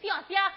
我啊，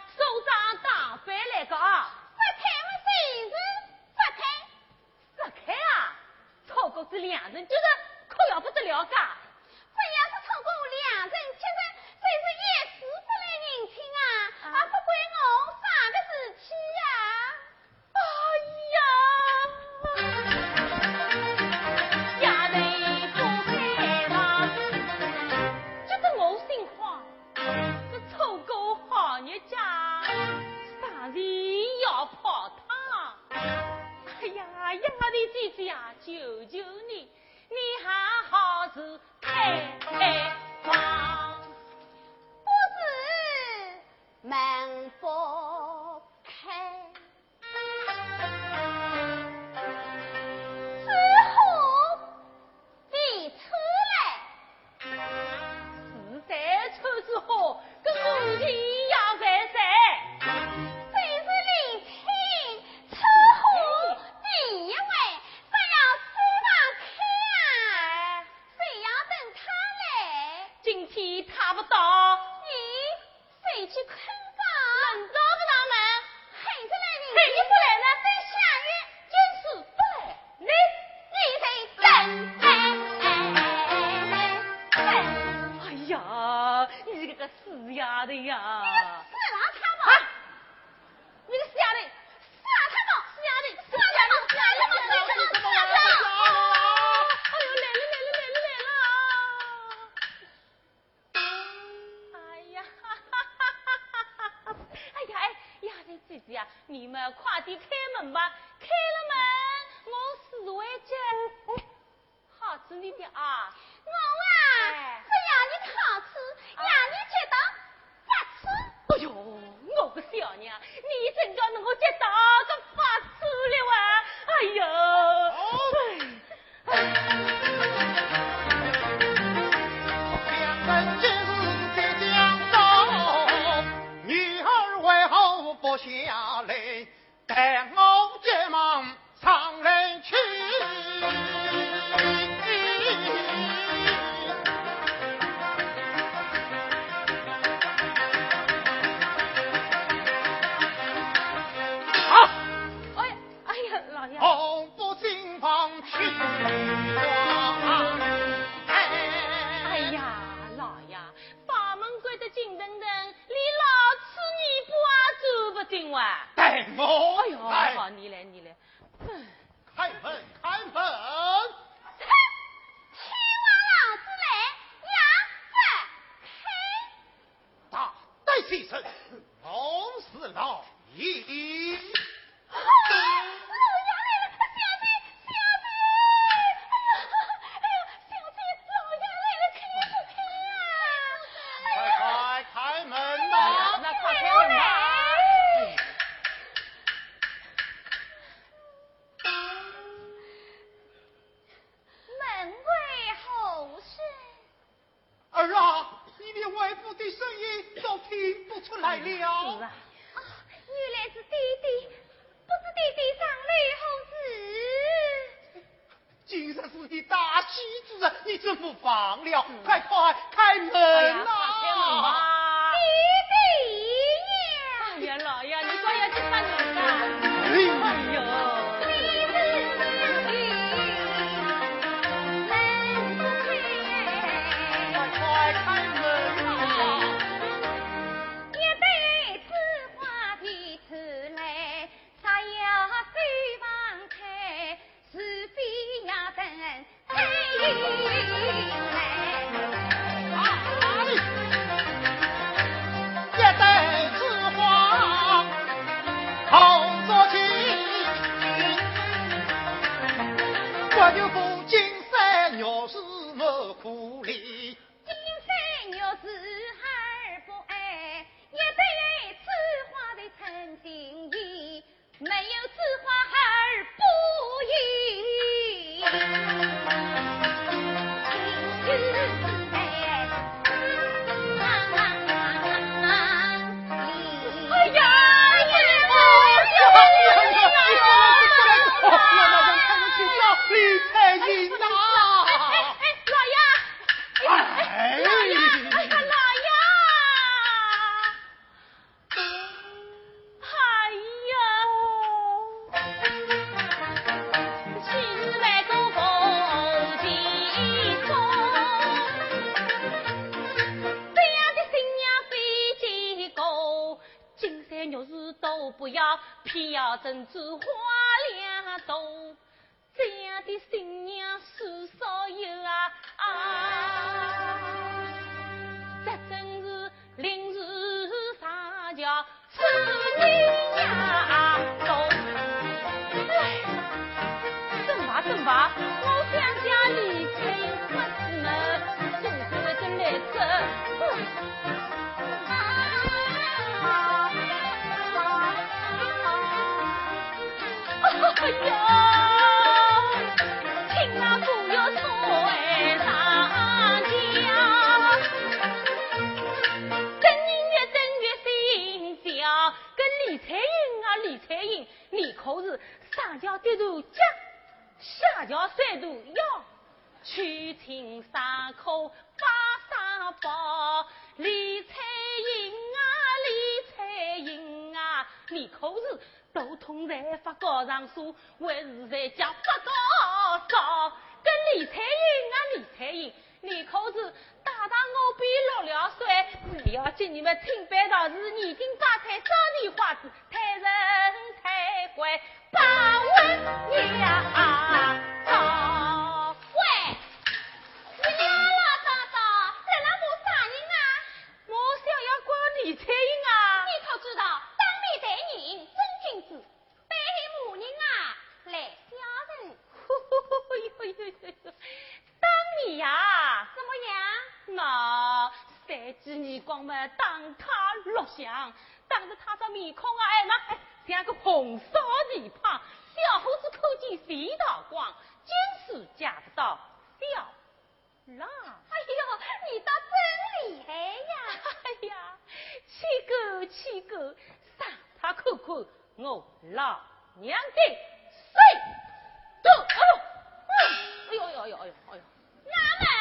只要你老要三度要去青山口把山抱，李彩英啊李彩英啊，你可是头痛在发高烧，还是在家发高烧？跟李彩英啊李彩英，你可是大堂我比落了衰，只要见你们清白道士你轻光彩，少你花子太人太乖，把稳啊！呀？怎么样？那三几耳光么打他落香，打着他这面孔啊，哎那哎像个红烧蹄膀，小伙子口见肥道光，真是嫁不到小郎。哎呦，你倒真厉害呀！哎呀，七哥七哥，上他看看我老娘的谁？都，哎呦哎呦哎呦哎呦！哎呦哎呦哎呦你来。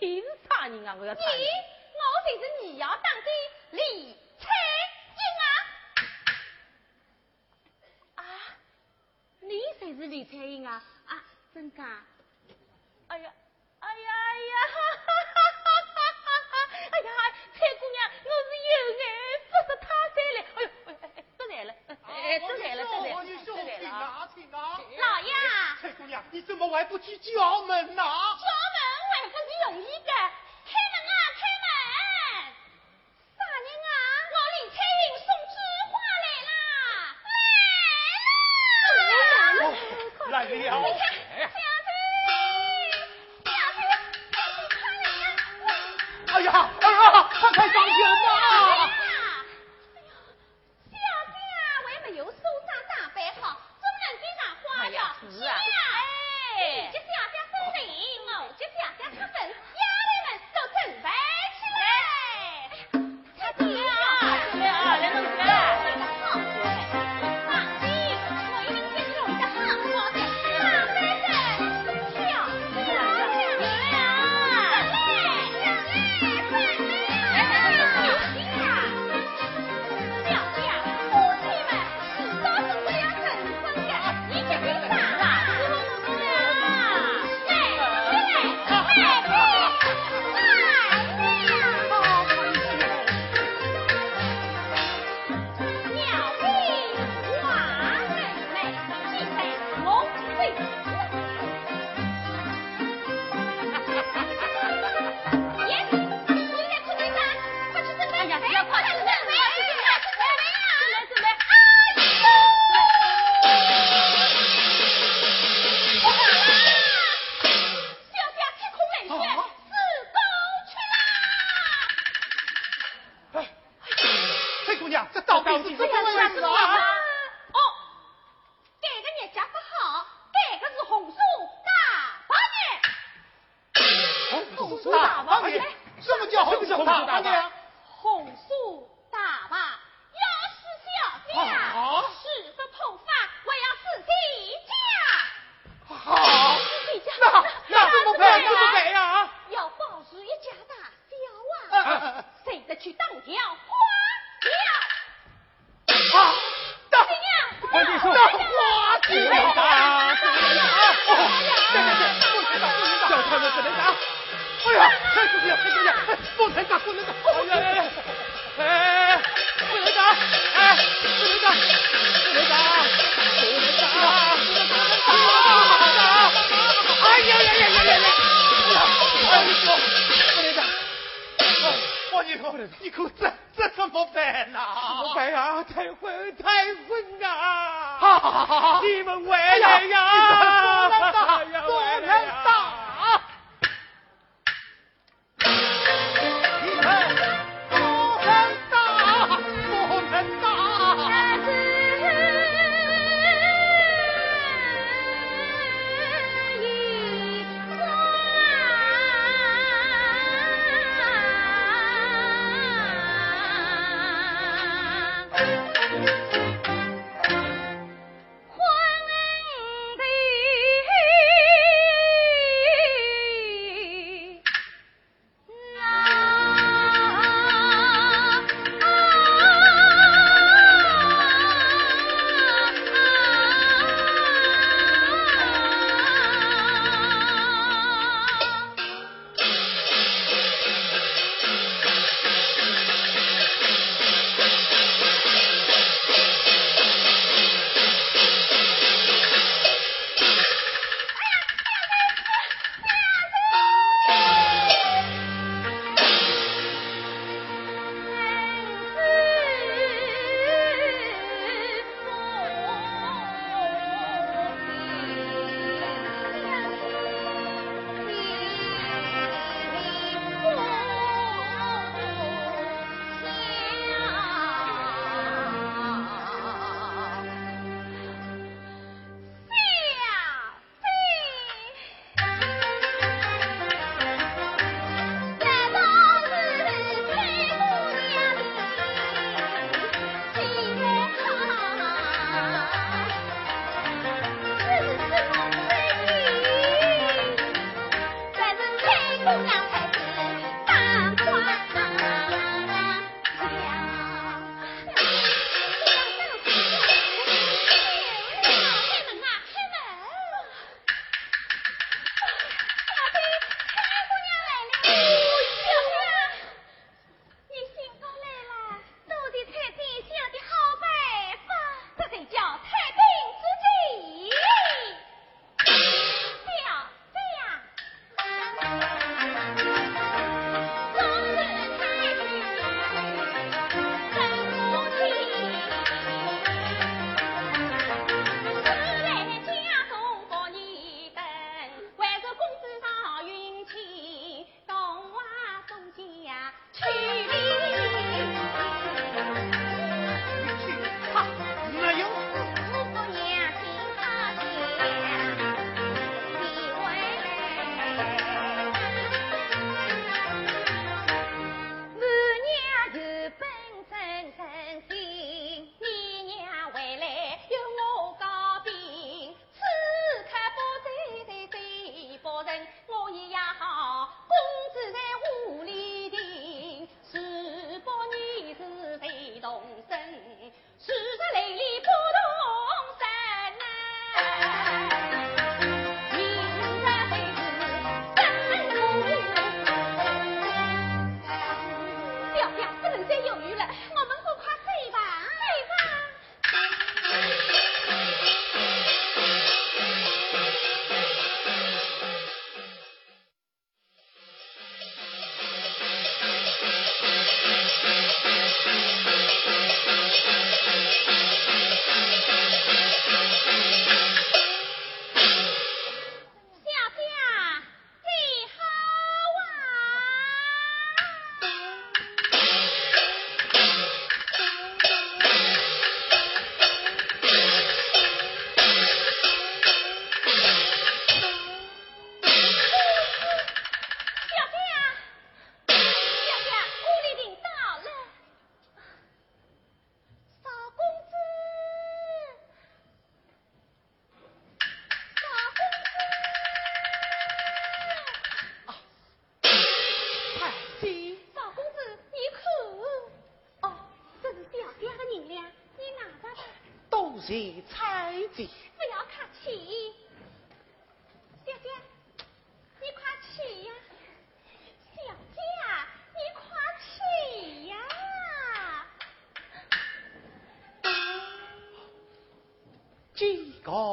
你是啥人啊？我要。你，我才是你要当的李彩英啊！啊，你才是李彩英啊！啊，真的？哎呀，哎呀呀！哈哈哈哈哈！哎呀，蔡姑娘，我是有缘，不是他再了。哎呦，哎哎哎，都来了，哎，真来了。老爷，彩姑娘，你怎么还不去敲门呢？敲门还不是容易的。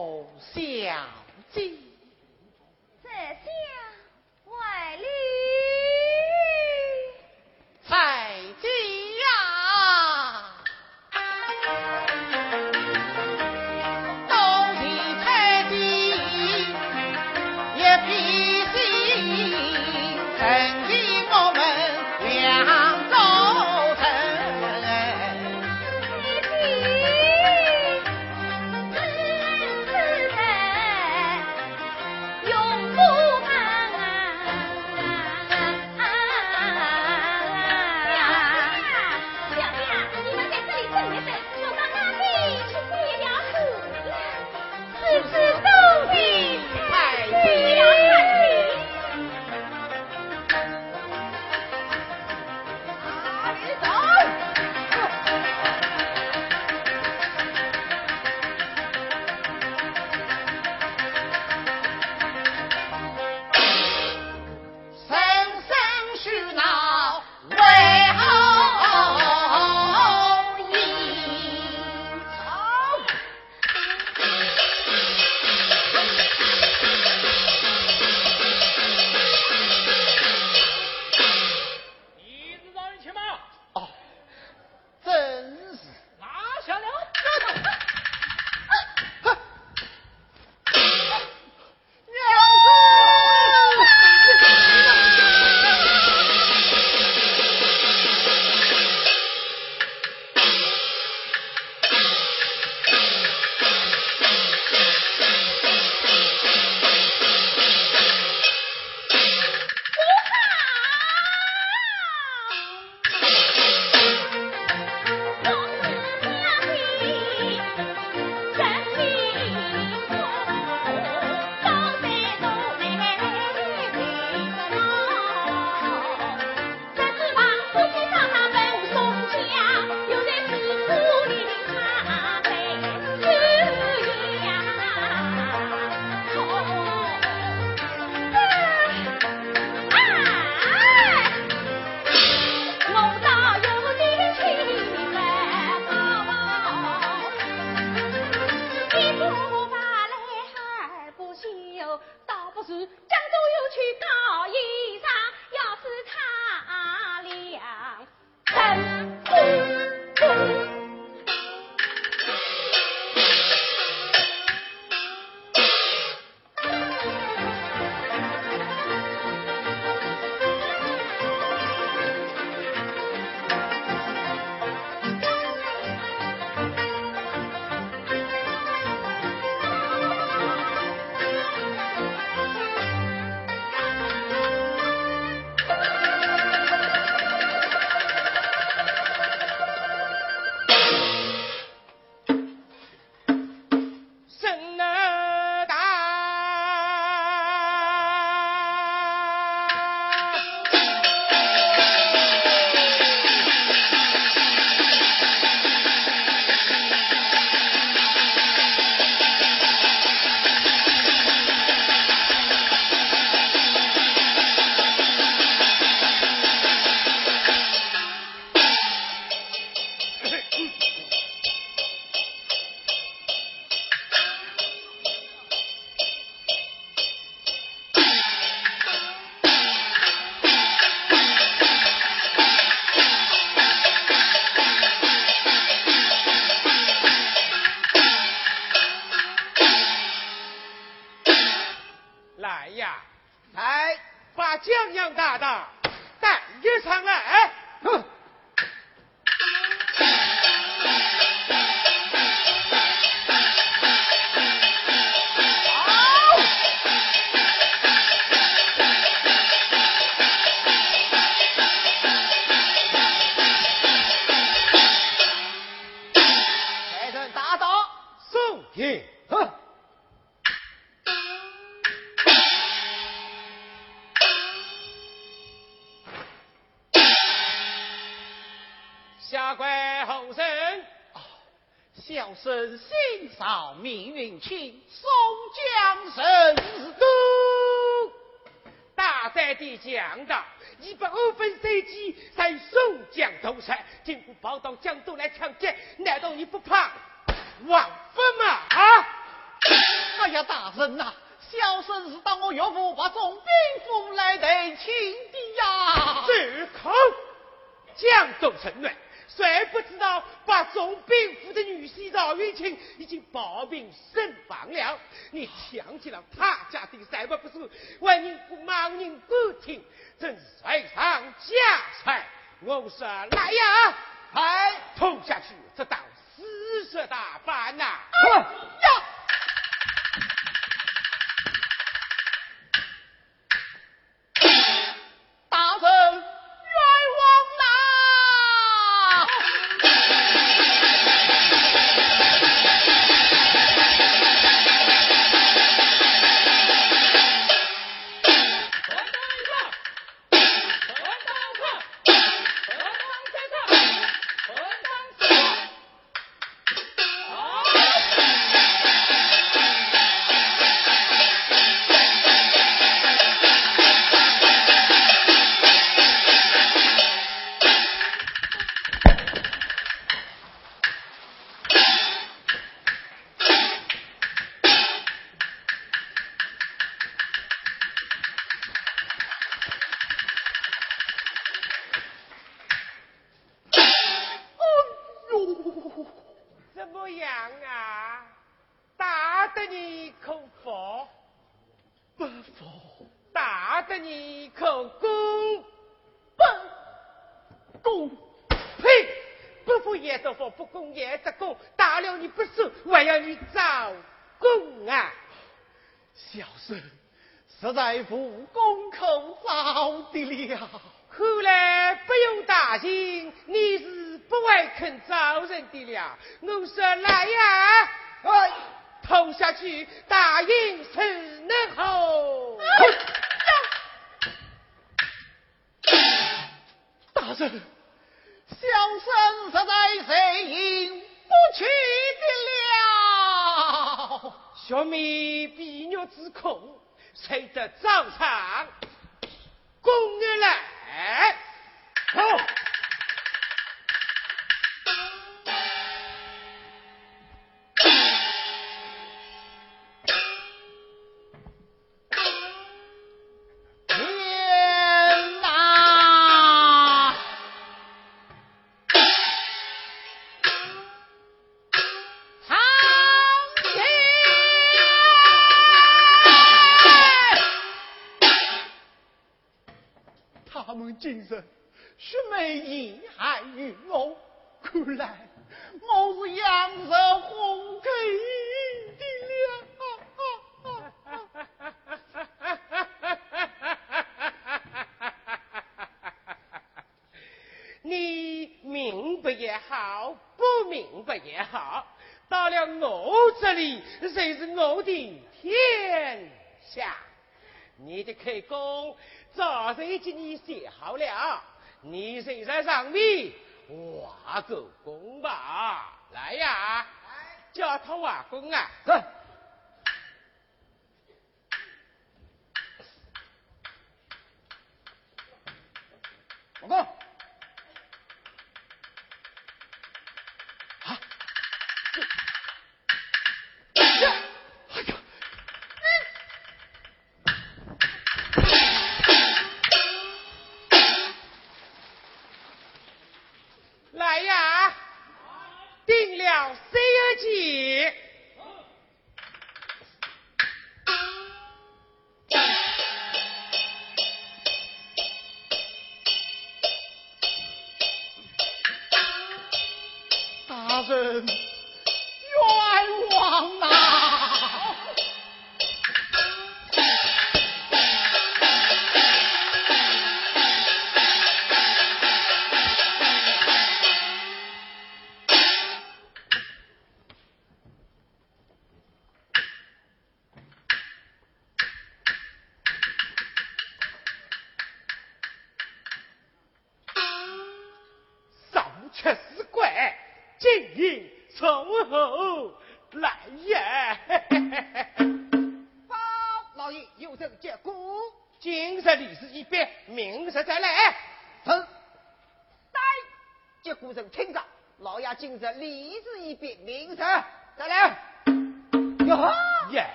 小姐，这下下跪后生，小生心少命运轻，宋江神都。大胆的讲道，一百二分赛季在宋江头上，竟不跑到江都来抢劫，难道你不怕王法吗？啊！哎呀，大人呐，小生是当我岳父把总兵府来得亲的呀。住口！江州城内。谁不知道把总兵府的女婿赵云清已经抱病身亡了？你抢起了他家的财物不是？万人不盲人不听，真是财上加财！我说来呀，还，拖下去，这当死蛇大板呐！呀！也得供，打了你不收，我要你招供啊！小孙实在无功口招的了，后来不用大心，你是不会肯招人的了。我说来呀，哎，投下去，大今日须眉意害于我，看来我是阳寿红给的了。你明白也好，不明白也好，到了我这里，谁是我的天下？你的开弓。早就给你写好了，你现在上面挖个工吧，来呀，叫他挖工啊，走。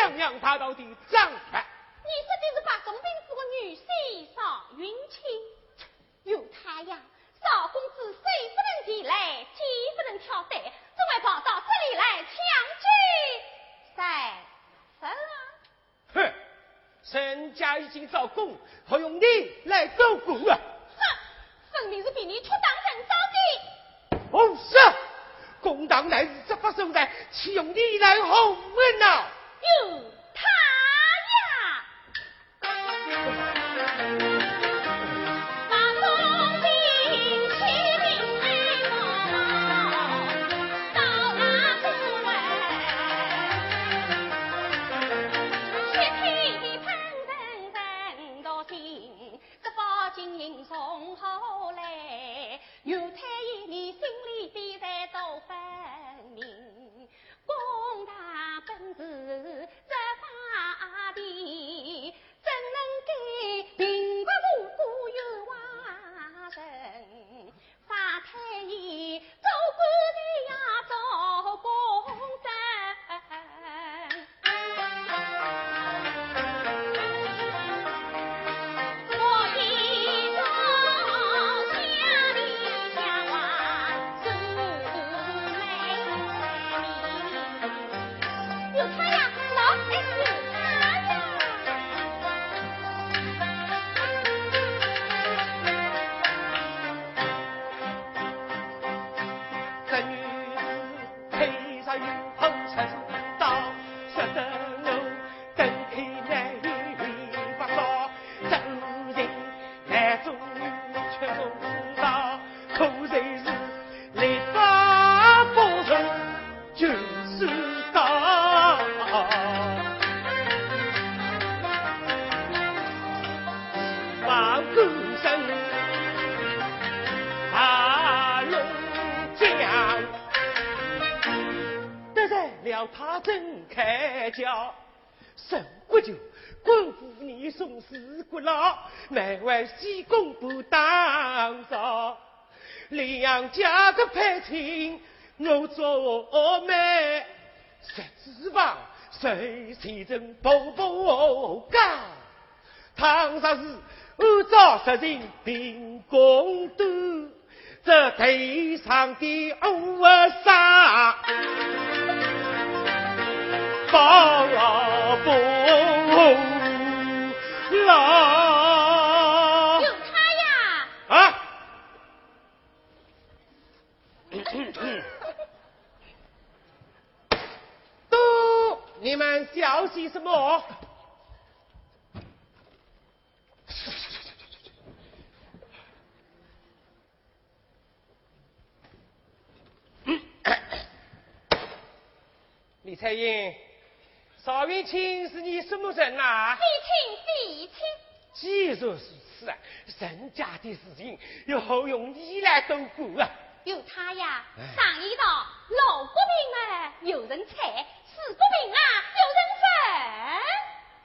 将娘大道的掌权。你说的是把总兵是个女婿邵云青，有他呀，邵公子谁不能抵赖，岂不能挑担？怎会跑到这里来抢去？三分啊！哼，人家已经招供，何用你来招供啊？哼，分明是比你出当人招的。不是，公堂乃是执法所在，岂用你来哄人呐、you 西宫不当朝。两家的配亲，我做媒，十指房，谁谁人步步高？唐朝是按照实情凭公度，这头上的乌纱，保不。你们小心什么？李彩英，邵云清是你什么人呐、弟亲弟亲，既然如此啊，人家的事情又何用你来多管啊？有他呀！哎上一道老国病啊，有人猜；四国病啊，有人分。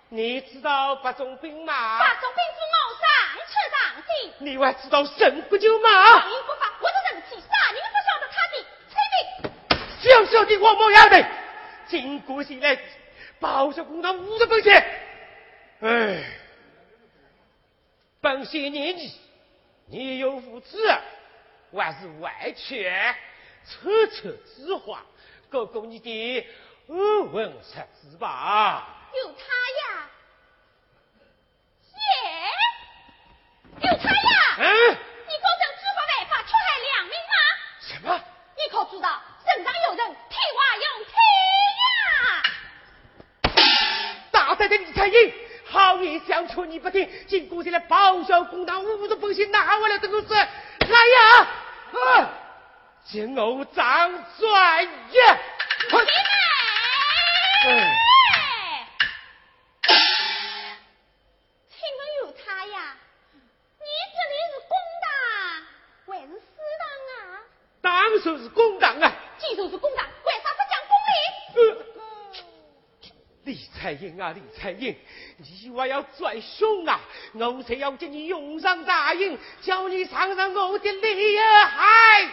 你知道八种兵吗？八种兵符我上去上的，你还知道神不救吗？上人不法，我的人气，啥人不晓得他的催命。小小的王某丫头，经过现来，报销公堂五十分钱。哎，本县年纪，你有无知，还是外权，扯扯之话，过过你的安稳日子吧。有他呀！耶！有他呀！嗯，你可曾知法违法，出害良民吗？什么？你可知道身上有人，替我用替呀！大胆的李彩英，好言相劝你不听，经过现在报销公堂五十分钱拿回来这个事，来呀！啊，见我张专业，快！哎请问有他呀？啊？当然是公堂啊！既然是公堂，为啥不讲公理？呃李彩英啊，李彩英，你还要拽凶啊！我才要叫你用上大印，叫你尝尝我的厉害！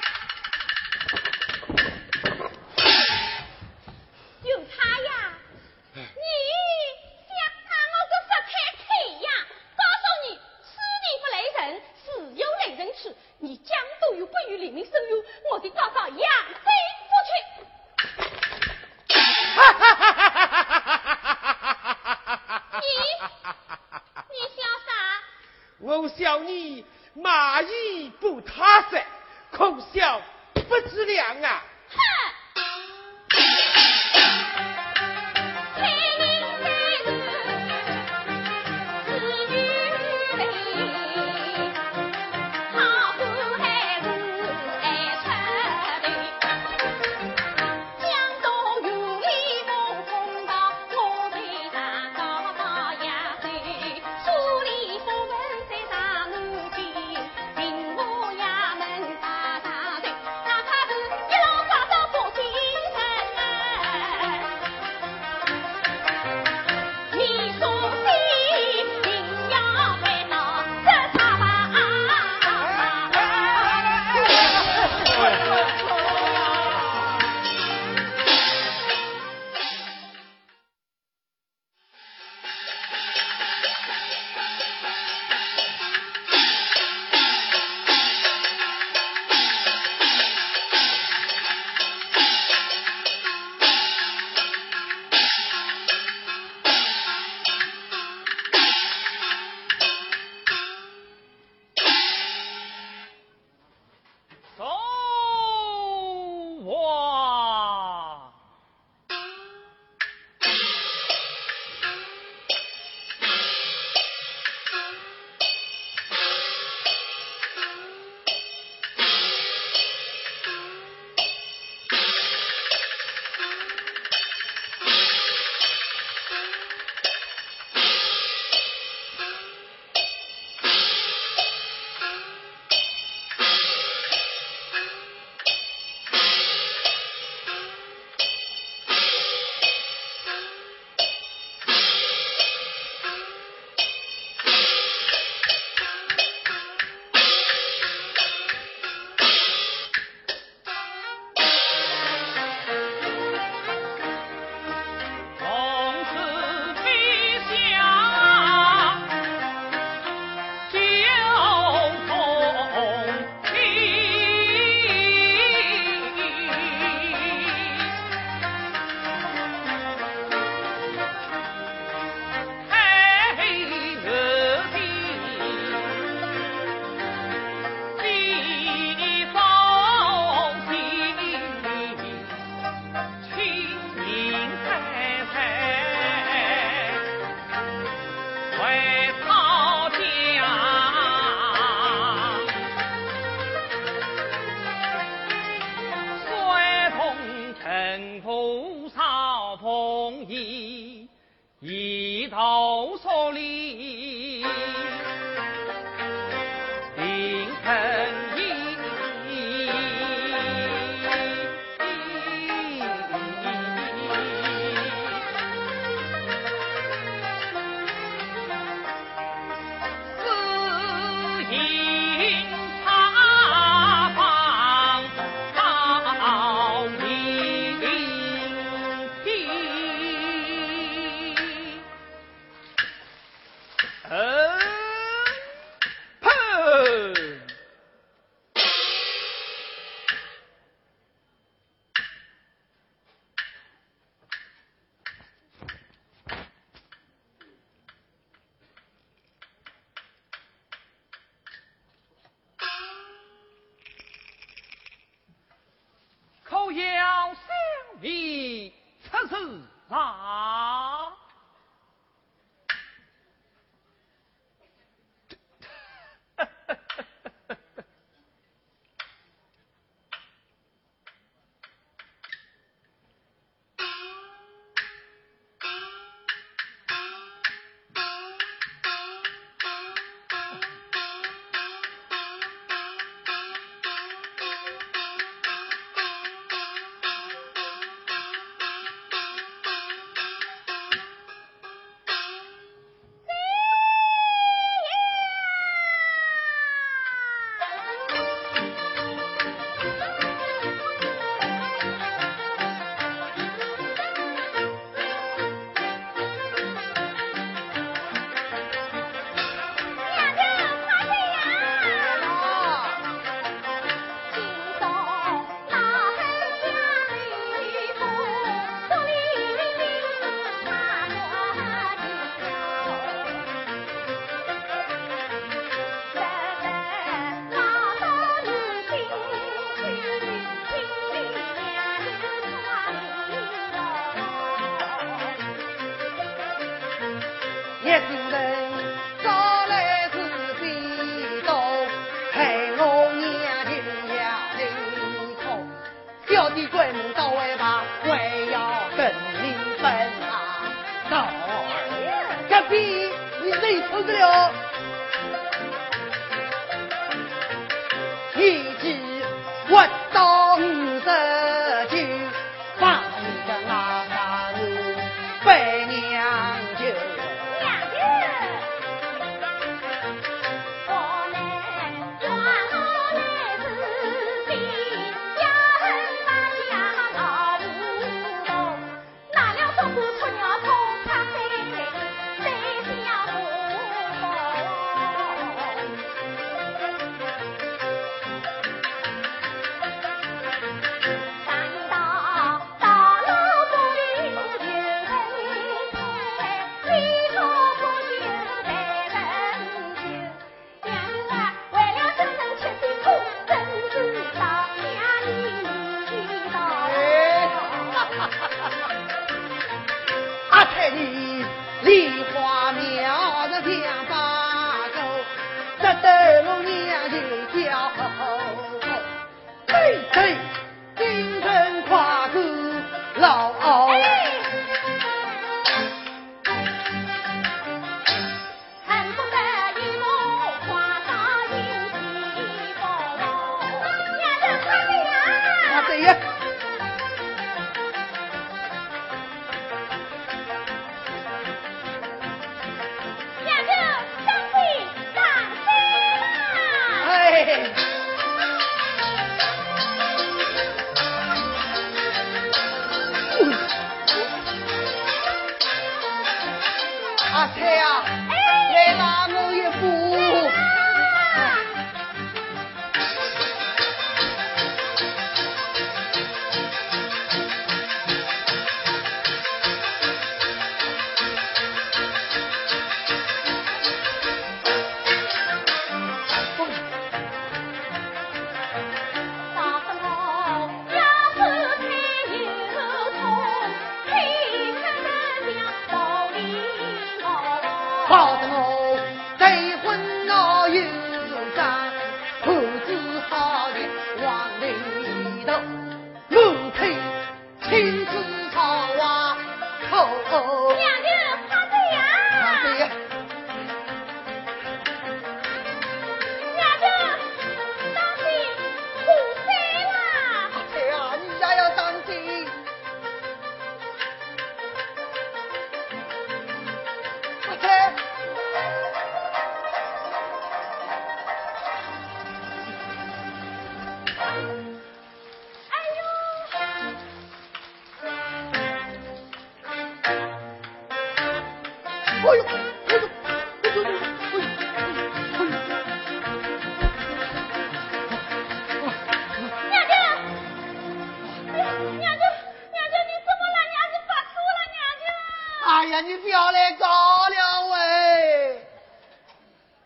呀，你不要来搞了喂！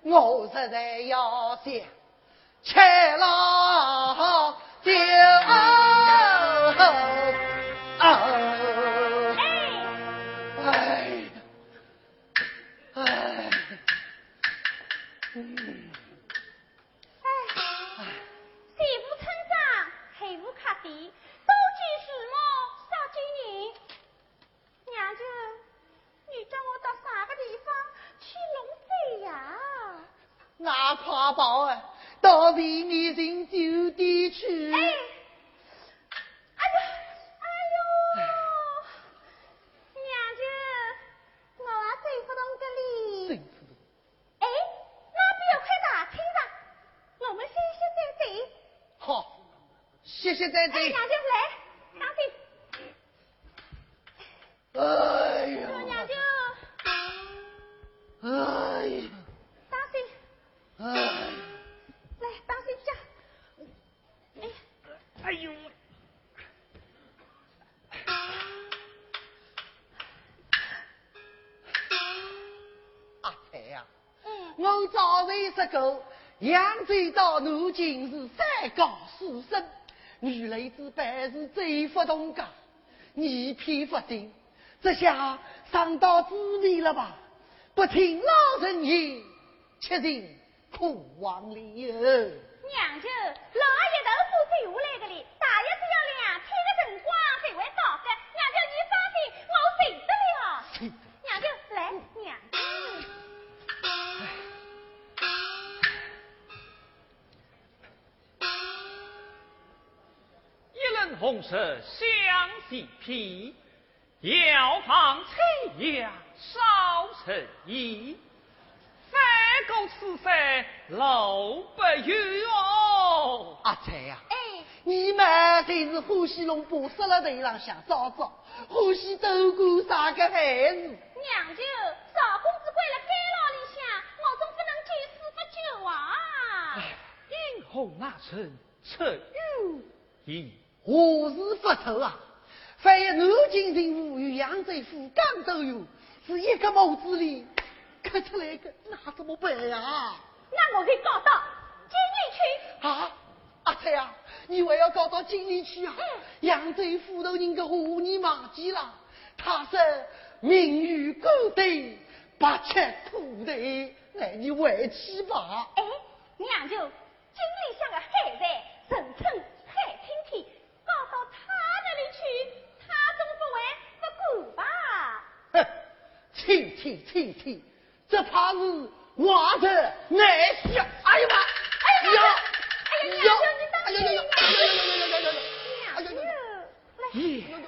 我实在要想，切了。花宝啊，到外面人酒的去。哎，哎呦，哎呦，娘舅，我还走不动个里。走不动。哎，那边有块大青石，我们歇歇再走。好，歇歇再走。哎，如今是三高四生，女雷子办事最不动噶，你偏不听，这下伤到子里了吧？不听老人言，吃尽苦往里哟。娘舅，老爷豆腐走下来个哩，红色相细皮，要放菜芽少成衣。三狗此生路不远哦。阿才呀、哎，你们才是欢喜龙把杀了头浪向找找，欢喜走过啥个孩子？娘舅，少公子关了监牢里向，我总不能见死不救啊！殷红那成出有意，何事不愁啊？凡有南京人府与扬州府刚都有，是一个模子里刻出来的，那怎么办呀？那我会告到金陵去。啊，阿才呀，你还要搞到京里去啊？嗯扬州府头人的话你忘记了？他说名誉高对，不吃土地，来你回去吧。哎，娘舅，京里向的海贼，人称海青天，告到他那里去，他总不会不管吧？哼，青天青天，这怕是娃子难下。哎呀妈！哎呀呀娘舅你当心哎呀呀呀呀呀呀呀呀呀呀！哎娘舅，呀呀！来，咦，哎